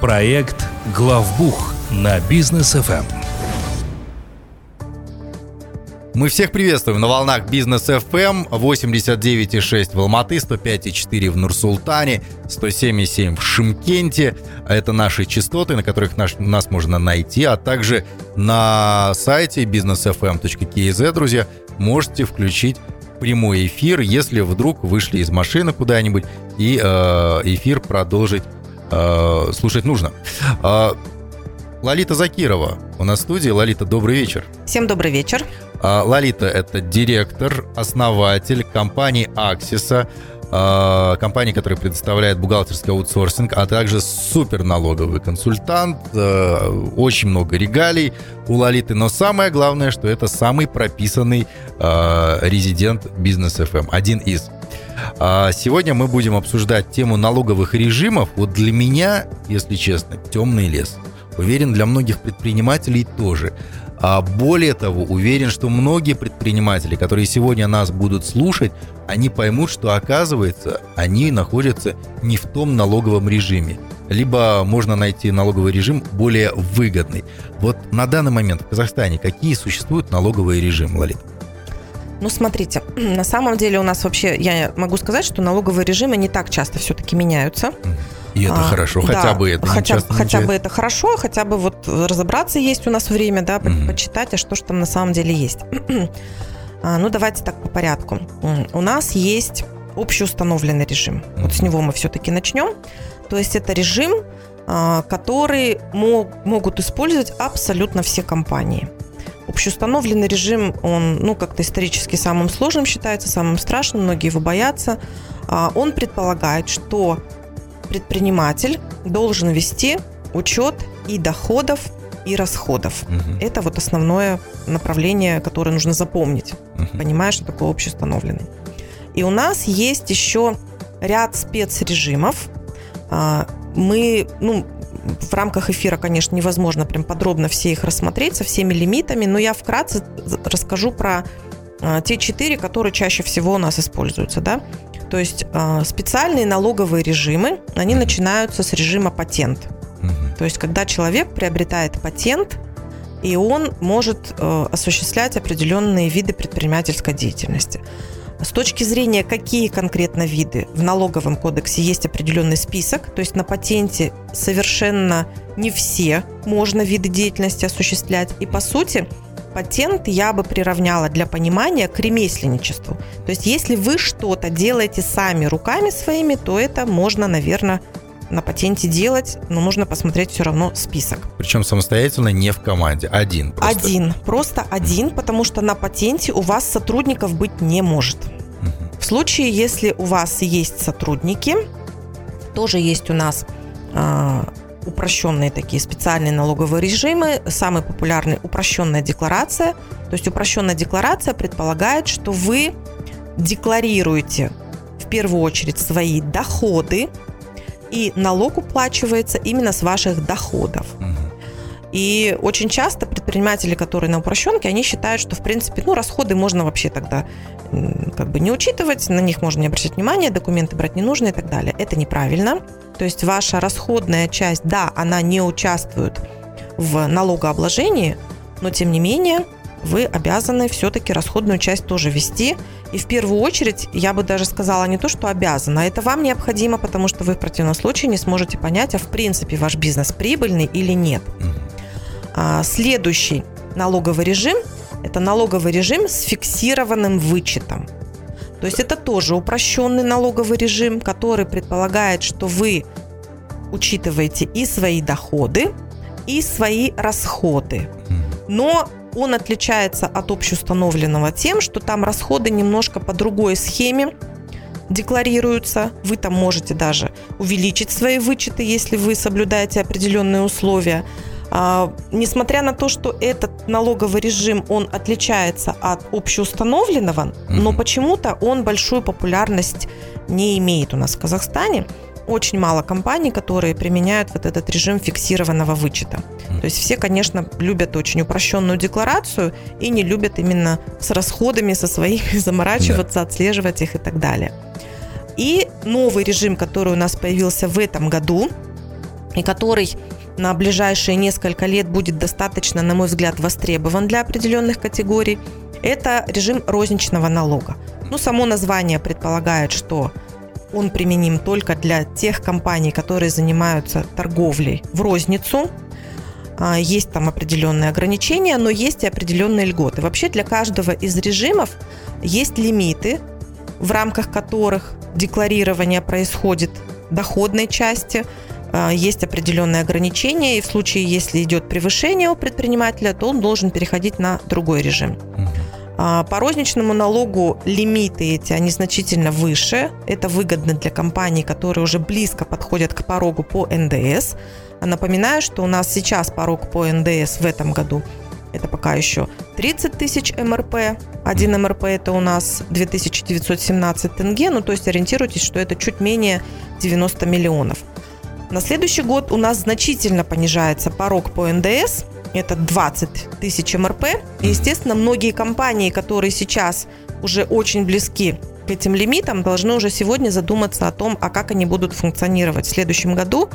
Проект «Главбух» на бизнес ФМ. Мы всех приветствуем на волнах Бизнес FM 89,6 в Алматы, 105,4 в Нур-Султане, 107,7 в Шимкенте. Это наши частоты, на которых наш, нас можно найти, а также на сайте businessfm.kz, друзья, можете включить прямой эфир, если вдруг вышли из машины куда-нибудь и э, эфир продолжить э, слушать нужно. Э, Лолита Закирова у нас в студии. Лолита, добрый вечер. Всем добрый вечер. А, Лолита – это директор, основатель компании Аксиса, а, компании, которая предоставляет бухгалтерский аутсорсинг, а также супер налоговый консультант. А, очень много регалий у Лолиты, но самое главное, что это самый прописанный резидент бизнес FM, один из. Сегодня мы будем обсуждать тему налоговых режимов. Вот для меня, если честно, темный лес. Уверен, для многих предпринимателей тоже. А более того, уверен, что многие предприниматели, которые сегодня нас будут слушать, они поймут, что оказывается, они находятся не в том налоговом режиме. Либо можно найти налоговый режим более выгодный. Вот на данный момент в Казахстане какие существуют налоговые режимы, Лолит? Ну, смотрите, на самом деле у нас вообще, я могу сказать, что налоговые режимы не так часто все-таки меняются. И это а, хорошо, хотя да, бы это хотя, хотя бы это хорошо, хотя бы вот разобраться есть у нас время, да, mm-hmm. почитать, а что же там на самом деле есть. а, ну, давайте так по порядку. У нас есть общеустановленный режим. Mm-hmm. Вот с него мы все-таки начнем. То есть это режим, а, который мог, могут использовать абсолютно все компании. Общеустановленный режим, он, ну, как-то исторически самым сложным считается, самым страшным, многие его боятся. А, он предполагает, что предприниматель должен вести учет и доходов, и расходов. Угу. Это вот основное направление, которое нужно запомнить, угу. понимая, что такое общеустановленный. И у нас есть еще ряд спецрежимов. А, мы, ну, в рамках эфира, конечно, невозможно прям подробно все их рассмотреть со всеми лимитами, но я вкратце расскажу про а, те четыре, которые чаще всего у нас используются, да. То есть а, специальные налоговые режимы, они начинаются с режима патент. То есть когда человек приобретает патент, и он может э, осуществлять определенные виды предпринимательской деятельности. С точки зрения, какие конкретно виды в налоговом кодексе есть определенный список, то есть на патенте совершенно не все можно виды деятельности осуществлять. И по сути, патент я бы приравняла для понимания к ремесленничеству. То есть если вы что-то делаете сами руками своими, то это можно, наверное, на патенте делать, но нужно посмотреть все равно список. Причем самостоятельно, не в команде, один просто. Один, просто один, потому что на патенте у вас сотрудников быть не может. В случае, если у вас есть сотрудники, тоже есть у нас а, упрощенные такие специальные налоговые режимы. Самый популярный – упрощенная декларация. То есть упрощенная декларация предполагает, что вы декларируете в первую очередь свои доходы, и налог уплачивается именно с ваших доходов. И очень часто предприниматели, которые на упрощенке, они считают, что, в принципе, ну, расходы можно вообще тогда как бы не учитывать, на них можно не обращать внимания, документы брать не нужно и так далее. Это неправильно. То есть ваша расходная часть, да, она не участвует в налогообложении, но тем не менее вы обязаны все-таки расходную часть тоже вести. И в первую очередь, я бы даже сказала не то, что обязана, а это вам необходимо, потому что вы в противном случае не сможете понять, а в принципе ваш бизнес прибыльный или нет. А следующий налоговый режим – это налоговый режим с фиксированным вычетом. То есть это тоже упрощенный налоговый режим, который предполагает, что вы учитываете и свои доходы, и свои расходы. Но он отличается от общеустановленного тем, что там расходы немножко по другой схеме декларируются. Вы там можете даже увеличить свои вычеты, если вы соблюдаете определенные условия. А, несмотря на то, что этот налоговый режим, он отличается от общеустановленного, mm-hmm. но почему-то он большую популярность не имеет у нас в Казахстане. Очень мало компаний, которые применяют вот этот режим фиксированного вычета. То есть все, конечно, любят очень упрощенную декларацию и не любят именно с расходами со своими заморачиваться, yeah. отслеживать их и так далее. И новый режим, который у нас появился в этом году, и который на ближайшие несколько лет будет достаточно, на мой взгляд, востребован для определенных категорий, это режим розничного налога. Ну, само название предполагает, что он применим только для тех компаний, которые занимаются торговлей в розницу. А, есть там определенные ограничения, но есть и определенные льготы. Вообще для каждого из режимов есть лимиты, в рамках которых декларирование происходит доходной части, а, есть определенные ограничения, и в случае, если идет превышение у предпринимателя, то он должен переходить на другой режим. А, по розничному налогу лимиты эти, они значительно выше. Это выгодно для компаний, которые уже близко подходят к порогу по НДС. А напоминаю, что у нас сейчас порог по НДС в этом году это пока еще 30 тысяч МРП. Один МРП это у нас 2917 тенге, ну то есть ориентируйтесь, что это чуть менее 90 миллионов. На следующий год у нас значительно понижается порог по НДС, это 20 тысяч МРП. И, естественно, многие компании, которые сейчас уже очень близки к этим лимитам, должны уже сегодня задуматься о том, а как они будут функционировать в следующем году,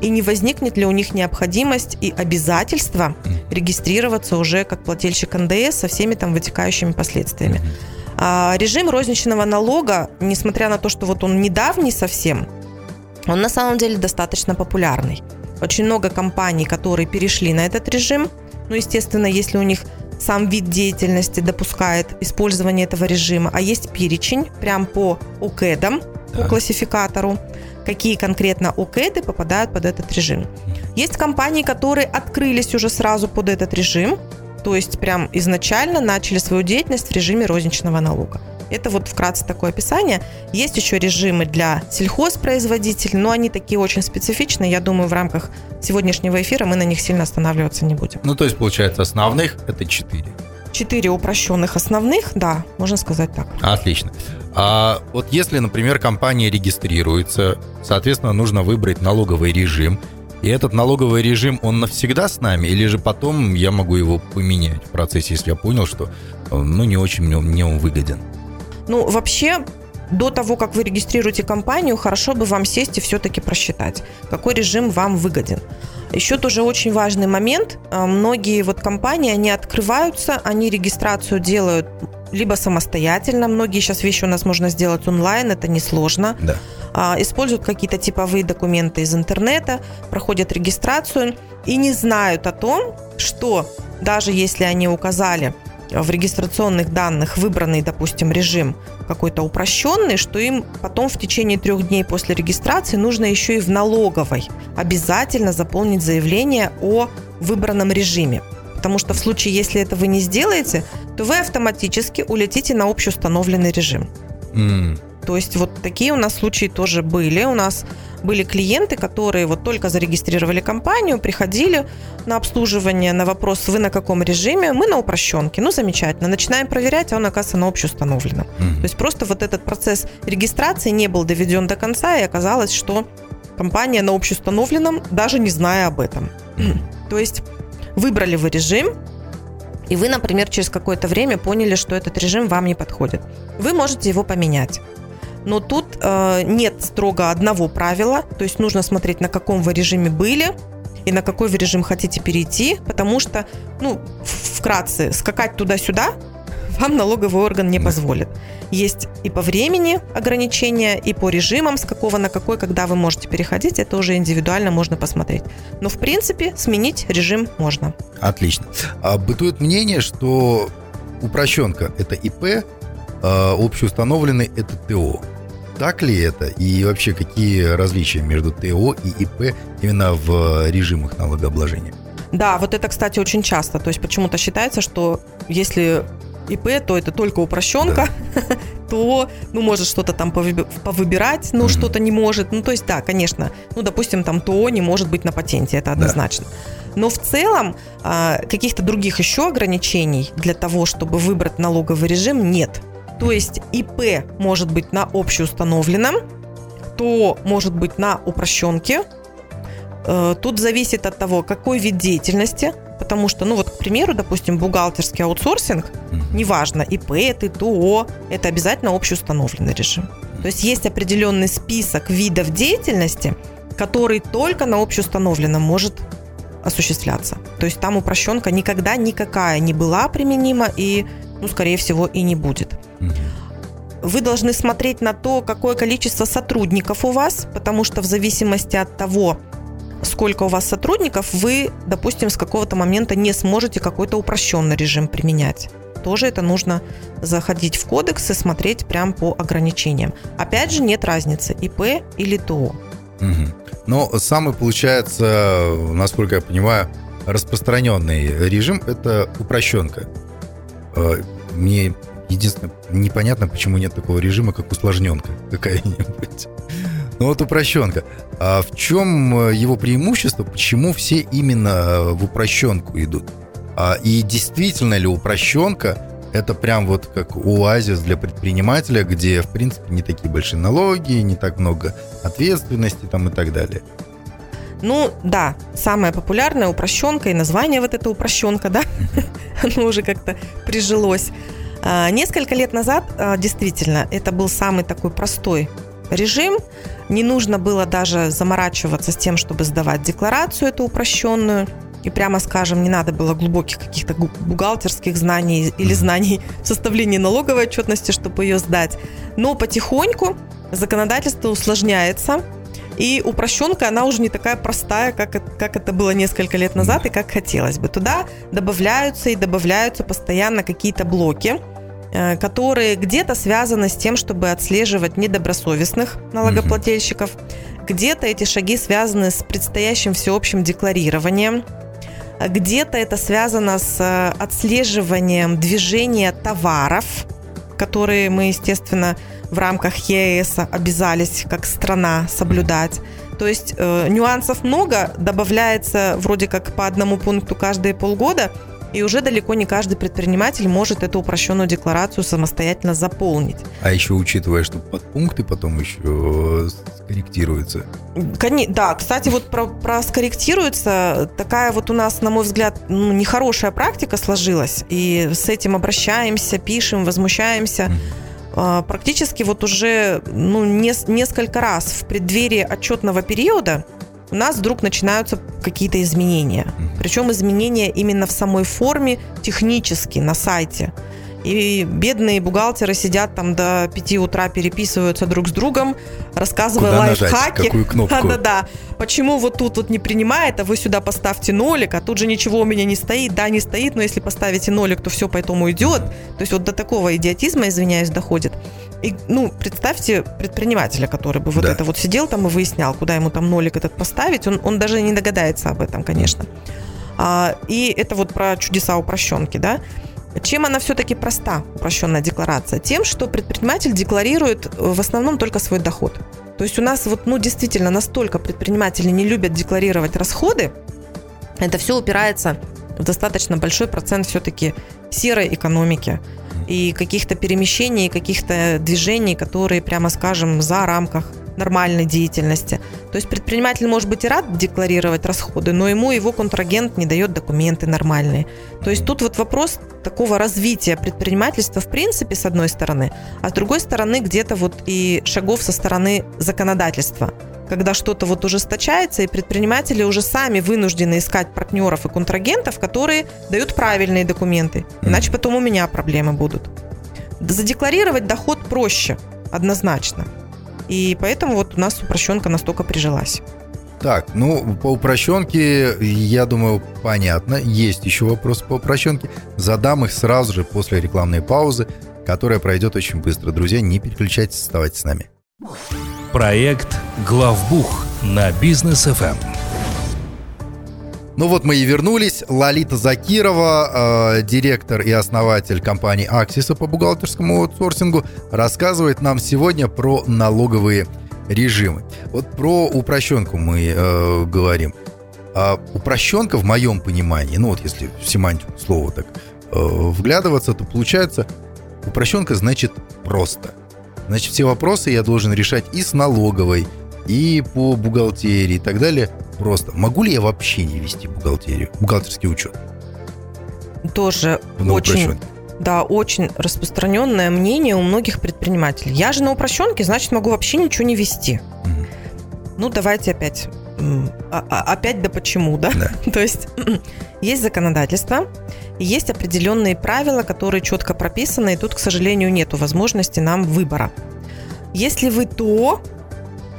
и не возникнет ли у них необходимость и обязательство регистрироваться уже как плательщик НДС со всеми там вытекающими последствиями. А режим розничного налога, несмотря на то, что вот он недавний совсем, он на самом деле достаточно популярный. Очень много компаний, которые перешли на этот режим. Ну, естественно, если у них сам вид деятельности допускает использование этого режима, а есть перечень прям по ОКЭДам, по классификатору, какие конкретно ОКЭДы попадают под этот режим. Есть компании, которые открылись уже сразу под этот режим, то есть прям изначально начали свою деятельность в режиме розничного налога. Это вот вкратце такое описание. Есть еще режимы для сельхозпроизводителей, но они такие очень специфичные. Я думаю, в рамках сегодняшнего эфира мы на них сильно останавливаться не будем. Ну, то есть, получается, основных это четыре. Четыре упрощенных основных, да, можно сказать так. Отлично. А вот если, например, компания регистрируется, соответственно, нужно выбрать налоговый режим. И этот налоговый режим, он навсегда с нами, или же потом я могу его поменять в процессе, если я понял, что ну, не очень мне, мне он выгоден? Ну, вообще, до того, как вы регистрируете компанию, хорошо бы вам сесть и все-таки просчитать, какой режим вам выгоден. Еще тоже очень важный момент. А, многие вот компании, они открываются, они регистрацию делают либо самостоятельно. Многие сейчас вещи у нас можно сделать онлайн, это несложно. Да. А, используют какие-то типовые документы из интернета, проходят регистрацию и не знают о том, что даже если они указали в регистрационных данных выбранный, допустим, режим какой-то упрощенный, что им потом в течение трех дней после регистрации нужно еще и в налоговой обязательно заполнить заявление о выбранном режиме. Потому что в случае, если это вы не сделаете, то вы автоматически улетите на общеустановленный режим. Mm. То есть вот такие у нас случаи тоже были. У нас были клиенты, которые вот только зарегистрировали компанию, приходили на обслуживание, на вопрос, вы на каком режиме, мы на упрощенке. Ну, замечательно. Начинаем проверять, а он, оказывается, на общеустановленном. Mm-hmm. То есть просто вот этот процесс регистрации не был доведен до конца, и оказалось, что компания на общеустановленном, даже не зная об этом. То есть выбрали вы режим, и вы, например, через какое-то время поняли, что этот режим вам не подходит. Вы можете его поменять. Но тут нет строго одного правила, то есть нужно смотреть, на каком вы режиме были и на какой вы режим хотите перейти, потому что, ну, вкратце, скакать туда-сюда вам налоговый орган не позволит. Есть и по времени ограничения, и по режимам, с какого на какой, когда вы можете переходить, это уже индивидуально можно посмотреть. Но, в принципе, сменить режим можно. Отлично. А бытует мнение, что упрощенка – это ИП, а общеустановленный – это ТО. Так ли это? И вообще, какие различия между ТО и ИП именно в режимах налогообложения? Да, вот это, кстати, очень часто. То есть почему-то считается, что если ИП, то это только упрощенка, да. то, ну, может что-то там повыбирать, но mm-hmm. что-то не может. Ну, то есть, да, конечно, ну, допустим, там ТО не может быть на патенте, это однозначно. Да. Но в целом а, каких-то других еще ограничений для того, чтобы выбрать налоговый режим, нет. То есть ИП может быть на общеустановленном, то может быть на упрощенке. Э, тут зависит от того, какой вид деятельности, потому что, ну вот, к примеру, допустим, бухгалтерский аутсорсинг, неважно, ИП, это ТО, это обязательно общеустановленный режим. То есть есть определенный список видов деятельности, который только на общеустановленном может осуществляться. То есть там упрощенка никогда никакая не была применима и, ну, скорее всего, и не будет. Вы должны смотреть на то, какое количество сотрудников у вас, потому что в зависимости от того, сколько у вас сотрудников, вы, допустим, с какого-то момента не сможете какой-то упрощенный режим применять. Тоже это нужно заходить в кодекс и смотреть прям по ограничениям. Опять же, нет разницы, ИП или ТО. Угу. Но самый, получается, насколько я понимаю, распространенный режим – это упрощенка. Э, мне единственное непонятно, почему нет такого режима, как усложненка какая-нибудь. Ну вот упрощенка. А в чем его преимущество? Почему все именно в упрощенку идут? А, и действительно ли упрощенка это прям вот как оазис для предпринимателя, где, в принципе, не такие большие налоги, не так много ответственности там и так далее. Ну, да, самая популярная упрощенка и название вот эта упрощенка, да, оно уже как-то прижилось. А, несколько лет назад, а, действительно, это был самый такой простой режим. Не нужно было даже заморачиваться с тем, чтобы сдавать декларацию эту упрощенную и прямо скажем, не надо было глубоких каких-то бухгалтерских знаний или знаний в составлении налоговой отчетности, чтобы ее сдать. Но потихоньку законодательство усложняется, и упрощенка, она уже не такая простая, как, как это было несколько лет назад и как хотелось бы. Туда добавляются и добавляются постоянно какие-то блоки, э, которые где-то связаны с тем, чтобы отслеживать недобросовестных налогоплательщиков, где-то эти шаги связаны с предстоящим всеобщим декларированием, где-то это связано с э, отслеживанием движения товаров, которые мы, естественно, в рамках ЕС обязались как страна соблюдать. То есть э, нюансов много, добавляется вроде как по одному пункту каждые полгода – и уже далеко не каждый предприниматель может эту упрощенную декларацию самостоятельно заполнить. А еще учитывая, что подпункты потом еще э, скорректируются. Да, кстати, вот про, про скорректируется, такая вот у нас, на мой взгляд, ну, нехорошая практика сложилась. И с этим обращаемся, пишем, возмущаемся. Mm. Практически вот уже ну, не, несколько раз в преддверии отчетного периода у нас вдруг начинаются какие-то изменения. Причем изменения именно в самой форме, технически, на сайте. И бедные бухгалтеры сидят там до 5 утра, переписываются друг с другом, рассказывая Куда лайфхаки. Нажать, какую кнопку? Да-да-да. Почему вот тут вот не принимает, а вы сюда поставьте нолик, а тут же ничего у меня не стоит. Да, не стоит, но если поставите нолик, то все поэтому идет. То есть вот до такого идиотизма, извиняюсь, доходит. И, ну, представьте предпринимателя, который бы вот да. это вот сидел там и выяснял, куда ему там нолик этот поставить. Он, он даже не догадается об этом, конечно. А, и это вот про чудеса упрощенки, да. Чем она все-таки проста, упрощенная декларация? Тем, что предприниматель декларирует э, в основном только свой доход. То есть у нас вот, ну, действительно, настолько предприниматели не любят декларировать расходы, это все упирается в достаточно большой процент все-таки серой экономики и каких-то перемещений, каких-то движений, которые, прямо скажем, за рамках нормальной деятельности. То есть предприниматель может быть и рад декларировать расходы, но ему его контрагент не дает документы нормальные. То есть тут вот вопрос такого развития предпринимательства в принципе с одной стороны, а с другой стороны где-то вот и шагов со стороны законодательства когда что-то вот ужесточается, и предприниматели уже сами вынуждены искать партнеров и контрагентов, которые дают правильные документы. Иначе потом у меня проблемы будут. Задекларировать доход проще, однозначно. И поэтому вот у нас упрощенка настолько прижилась. Так, ну, по упрощенке, я думаю, понятно. Есть еще вопрос по упрощенке. Задам их сразу же после рекламной паузы, которая пройдет очень быстро. Друзья, не переключайтесь, оставайтесь с нами. Проект «Главбух» на бизнес FM. Ну вот мы и вернулись. Лолита Закирова, э, директор и основатель компании Аксиса по бухгалтерскому аутсорсингу, рассказывает нам сегодня про налоговые режимы. Вот про упрощенку мы э, говорим. А упрощенка в моем понимании, ну вот если в семантику слова так э, вглядываться, то получается упрощенка значит просто. Значит, все вопросы я должен решать и с налоговой, и по бухгалтерии и так далее – просто. Могу ли я вообще не вести бухгалтерию, бухгалтерский учет? Тоже очень, да, очень распространенное мнение у многих предпринимателей. Я же на упрощенке, значит, могу вообще ничего не вести. Угу. Ну, давайте опять. А, а, опять да почему, да? да. То есть есть законодательство, есть определенные правила, которые четко прописаны, и тут, к сожалению, нет возможности нам выбора. Если вы то,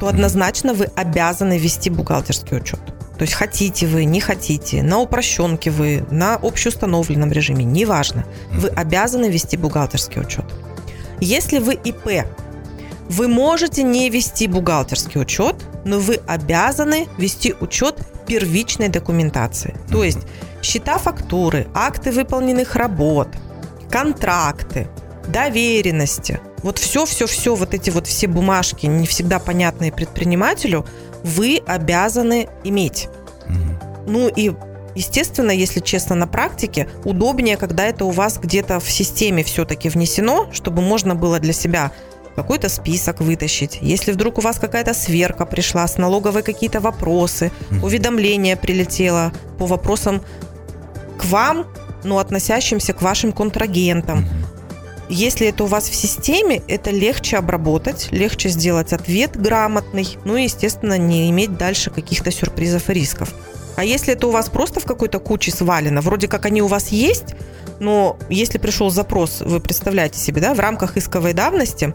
то однозначно вы обязаны вести бухгалтерский учет. То есть хотите вы, не хотите, на упрощенке вы, на общеустановленном режиме, неважно. Вы обязаны вести бухгалтерский учет. Если вы ИП, вы можете не вести бухгалтерский учет, но вы обязаны вести учет первичной документации. То есть счета фактуры, акты выполненных работ, контракты, доверенности. Вот все-все-все, вот эти вот все бумажки, не всегда понятные предпринимателю, вы обязаны иметь. Ну и Естественно, если честно, на практике удобнее, когда это у вас где-то в системе все-таки внесено, чтобы можно было для себя какой-то список вытащить. Если вдруг у вас какая-то сверка пришла, с налоговой какие-то вопросы, уведомление прилетело по вопросам к вам, но относящимся к вашим контрагентам. Если это у вас в системе, это легче обработать, легче сделать ответ грамотный, ну и, естественно, не иметь дальше каких-то сюрпризов и рисков. А если это у вас просто в какой-то куче свалено, вроде как они у вас есть, но если пришел запрос, вы представляете себе, да, в рамках исковой давности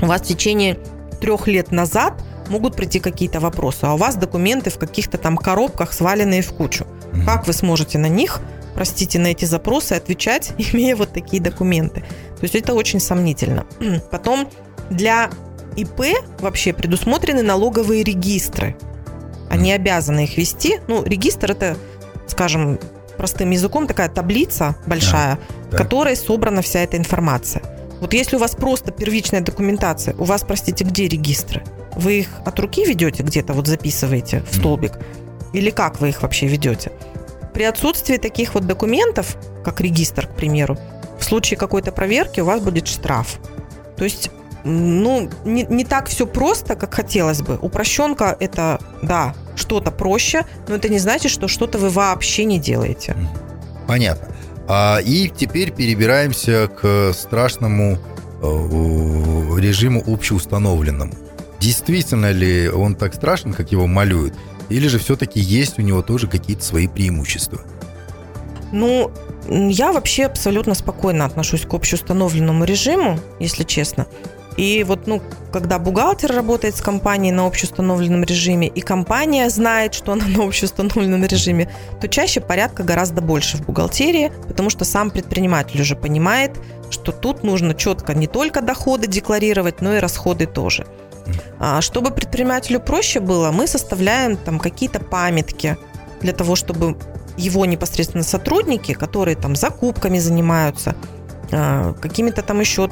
у вас в течение трех лет назад могут прийти какие-то вопросы, а у вас документы в каких-то там коробках сваленные в кучу. Как вы сможете на них, простите, на эти запросы отвечать, имея вот такие документы? То есть это очень сомнительно. Потом для ИП вообще предусмотрены налоговые регистры. Они обязаны их вести. Ну, регистр это, скажем, простым языком такая таблица большая, да, в которой собрана вся эта информация. Вот если у вас просто первичная документация, у вас, простите, где регистры? Вы их от руки ведете где-то, вот записываете в столбик? Или как вы их вообще ведете? При отсутствии таких вот документов, как регистр, к примеру, в случае какой-то проверки у вас будет штраф. То есть, ну, не, не так все просто, как хотелось бы. Упрощенка – это, да, что-то проще, но это не значит, что что-то вы вообще не делаете. Понятно. А, и теперь перебираемся к страшному э, режиму общеустановленному. Действительно ли он так страшен, как его малюют? Или же все-таки есть у него тоже какие-то свои преимущества? Ну, я вообще абсолютно спокойно отношусь к общеустановленному режиму, если честно. И вот, ну, когда бухгалтер работает с компанией на общеустановленном режиме, и компания знает, что она на общеустановленном режиме, то чаще порядка гораздо больше в бухгалтерии, потому что сам предприниматель уже понимает, что тут нужно четко не только доходы декларировать, но и расходы тоже. А чтобы предпринимателю проще было, мы составляем там какие-то памятки для того, чтобы его непосредственно сотрудники, которые там закупками занимаются, а, какими-то там еще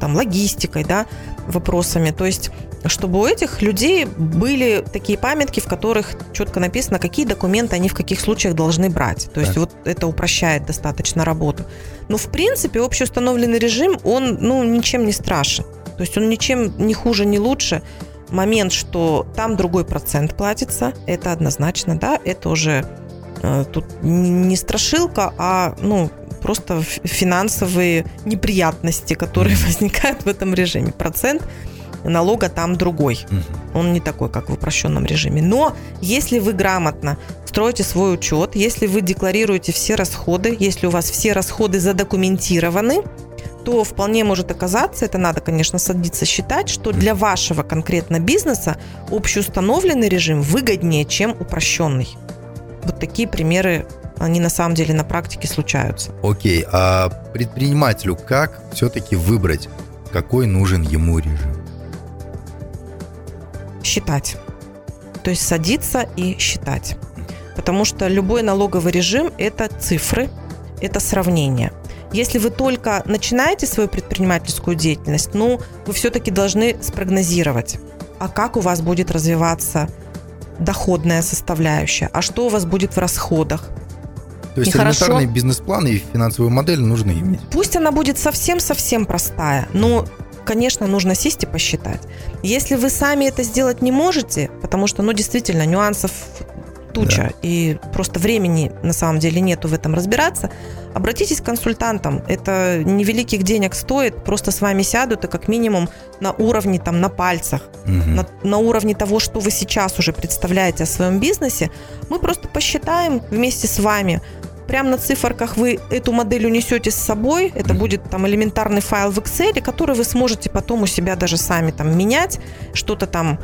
там логистикой, да, вопросами. То есть, чтобы у этих людей были такие памятки, в которых четко написано, какие документы они в каких случаях должны брать. То есть, да. вот это упрощает достаточно работу. Но, в принципе, общеустановленный режим, он, ну, ничем не страшен. То есть, он ничем не хуже, не лучше. Момент, что там другой процент платится, это однозначно, да, это уже э, тут не страшилка, а, ну, просто финансовые неприятности, которые возникают в этом режиме. Процент налога там другой. Он не такой, как в упрощенном режиме. Но если вы грамотно строите свой учет, если вы декларируете все расходы, если у вас все расходы задокументированы, то вполне может оказаться, это надо, конечно, садиться считать, что для вашего конкретно бизнеса общеустановленный режим выгоднее, чем упрощенный. Вот такие примеры они на самом деле на практике случаются. Окей, а предпринимателю как все-таки выбрать, какой нужен ему режим? Считать. То есть садиться и считать. Потому что любой налоговый режим – это цифры, это сравнение. Если вы только начинаете свою предпринимательскую деятельность, ну, вы все-таки должны спрогнозировать, а как у вас будет развиваться доходная составляющая, а что у вас будет в расходах, то есть элементарный бизнес-план и финансовую модель нужно иметь. Пусть она будет совсем-совсем простая, но конечно, нужно сесть и посчитать. Если вы сами это сделать не можете, потому что, ну, действительно, нюансов туча, да. и просто времени на самом деле нету в этом разбираться, обратитесь к консультантам. Это невеликих денег стоит, просто с вами сядут и как минимум на уровне, там, на пальцах, угу. на, на уровне того, что вы сейчас уже представляете о своем бизнесе, мы просто посчитаем вместе с вами, прямо на циферках вы эту модель унесете с собой. Это будет там элементарный файл в Excel, который вы сможете потом у себя даже сами там менять, что-то там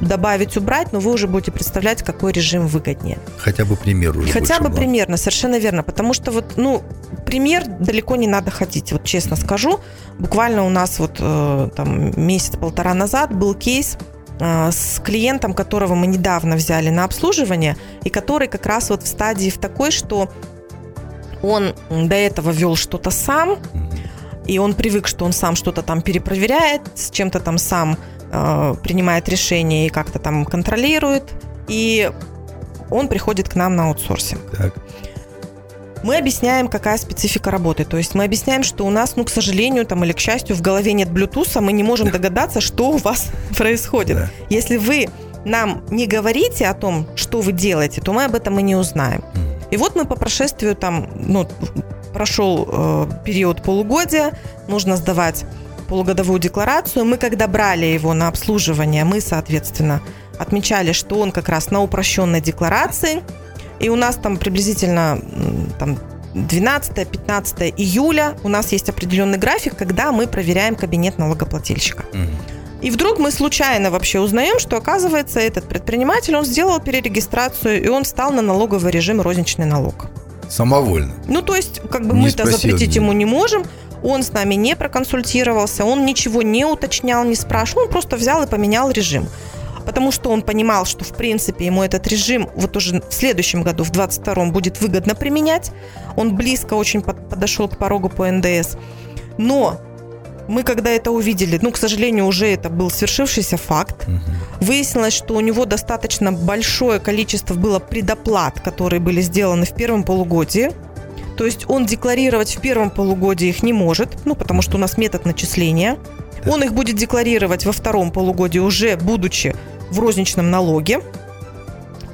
добавить, убрать, но вы уже будете представлять, какой режим выгоднее. Хотя бы пример уже. Хотя бы примерно, совершенно верно. Потому что вот, ну, пример далеко не надо ходить, вот честно скажу. Буквально у нас вот э, там месяц-полтора назад был кейс, э, с клиентом, которого мы недавно взяли на обслуживание, и который как раз вот в стадии в такой, что он до этого вел что-то сам, и он привык, что он сам что-то там перепроверяет, с чем-то там сам э, принимает решения и как-то там контролирует. И он приходит к нам на аутсорсинг. Так. Мы объясняем, какая специфика работы. То есть мы объясняем, что у нас, ну, к сожалению, там или к счастью, в голове нет Bluetooth, мы не можем догадаться, что у вас происходит. Да. Если вы нам не говорите о том, что вы делаете, то мы об этом и не узнаем. И вот мы по прошествию там, ну, прошел э, период полугодия, нужно сдавать полугодовую декларацию. Мы, когда брали его на обслуживание, мы, соответственно, отмечали, что он как раз на упрощенной декларации. И у нас там приблизительно там, 12-15 июля у нас есть определенный график, когда мы проверяем кабинет налогоплательщика. И вдруг мы случайно вообще узнаем, что, оказывается, этот предприниматель, он сделал перерегистрацию, и он встал на налоговый режим розничный налог. Самовольно. Ну, то есть, как бы мы-то запретить ему не можем, он с нами не проконсультировался, он ничего не уточнял, не спрашивал, он просто взял и поменял режим. Потому что он понимал, что, в принципе, ему этот режим вот уже в следующем году, в 22-м, будет выгодно применять. Он близко очень подошел к порогу по НДС. Но мы когда это увидели, ну, к сожалению, уже это был свершившийся факт. Угу. Выяснилось, что у него достаточно большое количество было предоплат, которые были сделаны в первом полугодии. То есть он декларировать в первом полугодии их не может, ну, потому что у нас метод начисления. Да. Он их будет декларировать во втором полугодии, уже будучи в розничном налоге.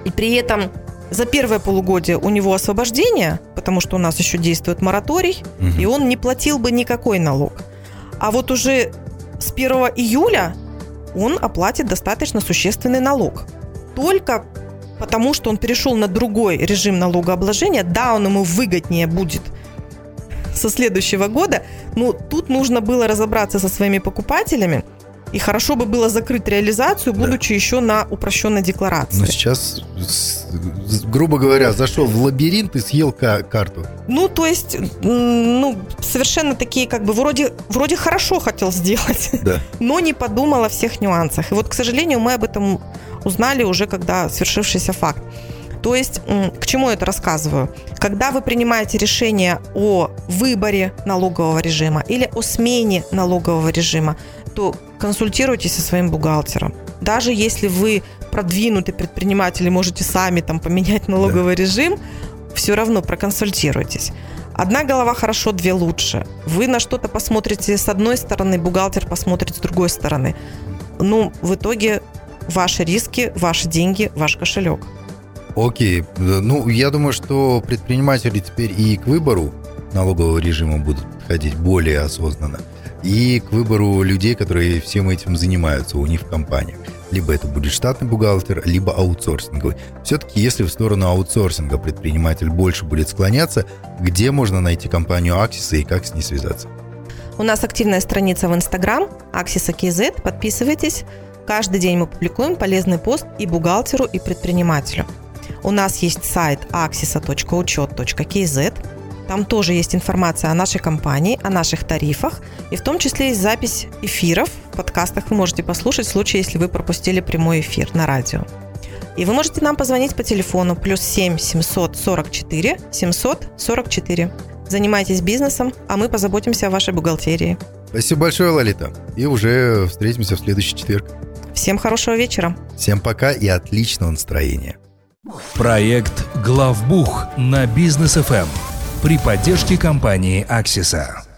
И при этом за первое полугодие у него освобождение, потому что у нас еще действует мораторий, угу. и он не платил бы никакой налог. А вот уже с 1 июля он оплатит достаточно существенный налог. Только потому, что он перешел на другой режим налогообложения, да, он ему выгоднее будет со следующего года, но тут нужно было разобраться со своими покупателями, и хорошо бы было закрыть реализацию, будучи да. еще на упрощенной декларации. Но сейчас, грубо говоря, зашел в лабиринт и съел карту. Ну, то есть, ну, совершенно такие, как бы, вроде, вроде хорошо хотел сделать, да. но не подумал о всех нюансах. И вот, к сожалению, мы об этом узнали уже, когда свершившийся факт. То есть, к чему я это рассказываю? Когда вы принимаете решение о выборе налогового режима или о смене налогового режима, то консультируйтесь со своим бухгалтером. Даже если вы продвинутый предприниматель и можете сами там поменять налоговый да. режим, все равно проконсультируйтесь. Одна голова хорошо, две лучше. Вы на что-то посмотрите с одной стороны, бухгалтер посмотрит с другой стороны. Ну, в итоге ваши риски, ваши деньги, ваш кошелек. Окей. Ну, я думаю, что предприниматели теперь и к выбору налогового режима будут подходить более осознанно и к выбору людей, которые всем этим занимаются у них в компаниях. Либо это будет штатный бухгалтер, либо аутсорсинговый. Все-таки, если в сторону аутсорсинга предприниматель больше будет склоняться, где можно найти компанию Аксиса и как с ней связаться? У нас активная страница в Инстаграм Аксиса KZ. Подписывайтесь. Каждый день мы публикуем полезный пост и бухгалтеру, и предпринимателю. У нас есть сайт axisa.учет.kz. Там тоже есть информация о нашей компании, о наших тарифах, и в том числе есть запись эфиров. В подкастах вы можете послушать в случае, если вы пропустили прямой эфир на радио. И вы можете нам позвонить по телефону плюс 7 744 744. Занимайтесь бизнесом, а мы позаботимся о вашей бухгалтерии. Спасибо большое, Лолита. И уже встретимся в следующий четверг. Всем хорошего вечера. Всем пока и отличного настроения. Проект «Главбух» на бизнес ФМ при поддержке компании «Аксиса».